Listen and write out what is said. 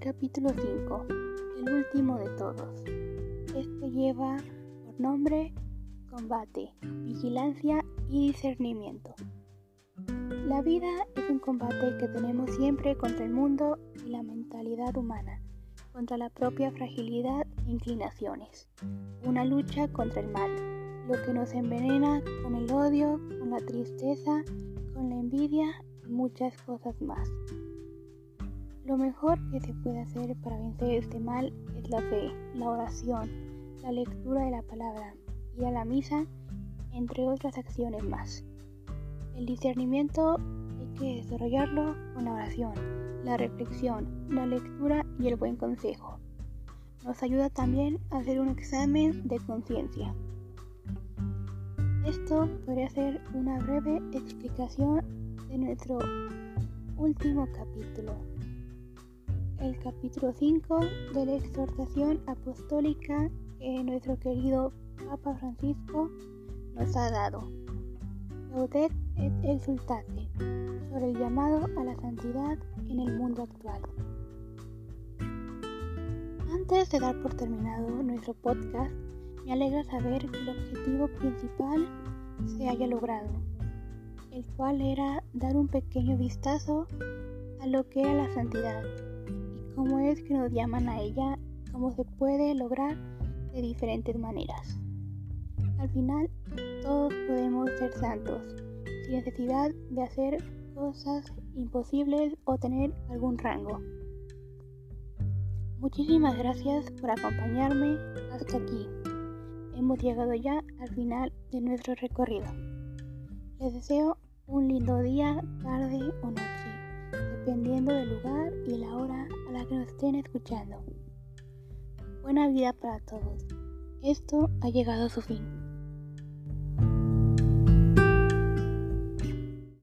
Capítulo 5. El último de todos. Este lleva por nombre combate, vigilancia y discernimiento. La vida es un combate que tenemos siempre contra el mundo y la mentalidad humana, contra la propia fragilidad e inclinaciones. Una lucha contra el mal, lo que nos envenena con el odio, con la tristeza, con la envidia y muchas cosas más. Lo mejor que se puede hacer para vencer este mal es la fe, la oración, la lectura de la palabra, ir a la misa, entre otras acciones más. El discernimiento hay que desarrollarlo con la oración, la reflexión, la lectura y el buen consejo. Nos ayuda también a hacer un examen de conciencia. Esto podría ser una breve explicación de nuestro último capítulo el capítulo 5 de la exhortación apostólica que nuestro querido Papa Francisco nos ha dado. Gaudet et exultate sobre el llamado a la santidad en el mundo actual. Antes de dar por terminado nuestro podcast, me alegra saber que el objetivo principal se haya logrado, el cual era dar un pequeño vistazo a lo que era la santidad cómo es que nos llaman a ella, cómo se puede lograr de diferentes maneras. Al final, todos podemos ser santos, sin necesidad de hacer cosas imposibles o tener algún rango. Muchísimas gracias por acompañarme hasta aquí. Hemos llegado ya al final de nuestro recorrido. Les deseo un lindo día, tarde o noche dependiendo del lugar y la hora a la que nos estén escuchando. Buena vida para todos. Esto ha llegado a su fin.